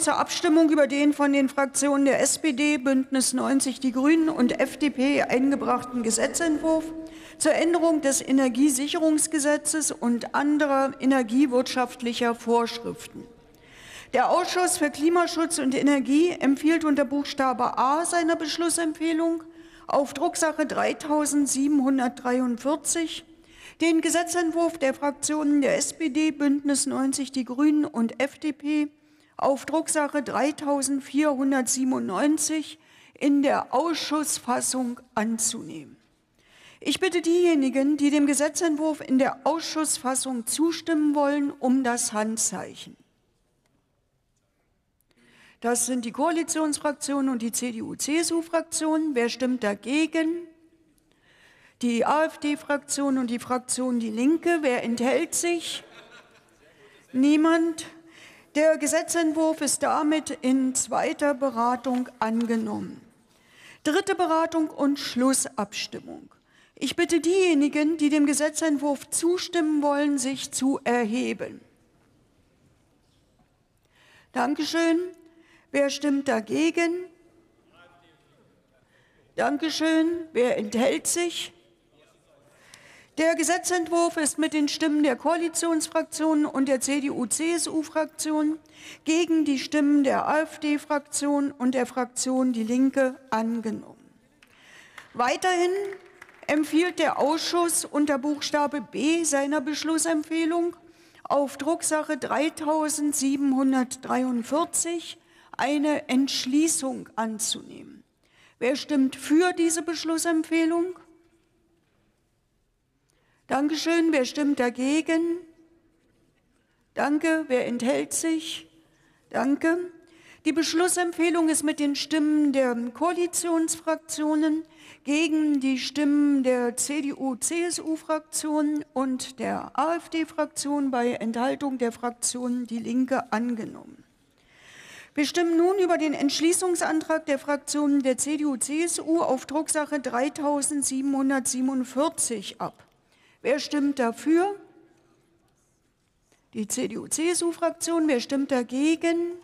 zur Abstimmung über den von den Fraktionen der SPD, Bündnis 90 Die Grünen und FDP eingebrachten Gesetzentwurf zur Änderung des Energiesicherungsgesetzes und anderer energiewirtschaftlicher Vorschriften. Der Ausschuss für Klimaschutz und Energie empfiehlt unter Buchstabe A seiner Beschlussempfehlung auf Drucksache 3743 den Gesetzentwurf der Fraktionen der SPD, Bündnis 90 Die Grünen und FDP auf Drucksache 3497 in der Ausschussfassung anzunehmen. Ich bitte diejenigen, die dem Gesetzentwurf in der Ausschussfassung zustimmen wollen, um das Handzeichen. Das sind die Koalitionsfraktionen und die CDU-CSU-Fraktion. Wer stimmt dagegen? Die AfD-Fraktion und die Fraktion Die Linke. Wer enthält sich? Niemand. Der Gesetzentwurf ist damit in zweiter Beratung angenommen. Dritte Beratung und Schlussabstimmung. Ich bitte diejenigen, die dem Gesetzentwurf zustimmen wollen, sich zu erheben. Dankeschön. Wer stimmt dagegen? Dankeschön. Wer enthält sich? Der Gesetzentwurf ist mit den Stimmen der Koalitionsfraktionen und der CDU-CSU-Fraktion gegen die Stimmen der AfD-Fraktion und der Fraktion Die Linke angenommen. Weiterhin empfiehlt der Ausschuss unter Buchstabe B seiner Beschlussempfehlung auf Drucksache 3743 eine Entschließung anzunehmen. Wer stimmt für diese Beschlussempfehlung? Dankeschön. Wer stimmt dagegen? Danke. Wer enthält sich? Danke. Die Beschlussempfehlung ist mit den Stimmen der Koalitionsfraktionen gegen die Stimmen der CDU-CSU-Fraktion und der AfD-Fraktion bei Enthaltung der Fraktion Die Linke angenommen. Wir stimmen nun über den Entschließungsantrag der Fraktionen der CDU-CSU auf Drucksache 3747 ab. Wer stimmt dafür? Die CDU-CSU-Fraktion. Wer stimmt dagegen?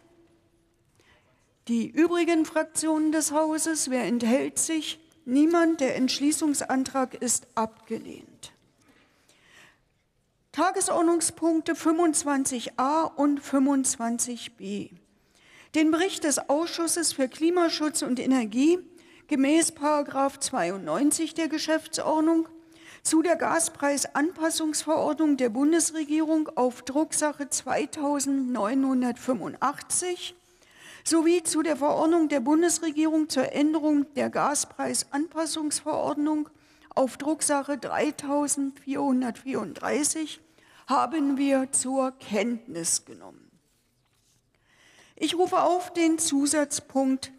Die übrigen Fraktionen des Hauses. Wer enthält sich? Niemand. Der Entschließungsantrag ist abgelehnt. Tagesordnungspunkte 25a und 25b. Den Bericht des Ausschusses für Klimaschutz und Energie gemäß 92 der Geschäftsordnung zu der Gaspreisanpassungsverordnung der Bundesregierung auf Drucksache 2985 sowie zu der Verordnung der Bundesregierung zur Änderung der Gaspreisanpassungsverordnung auf Drucksache 3434 haben wir zur Kenntnis genommen. Ich rufe auf den Zusatzpunkt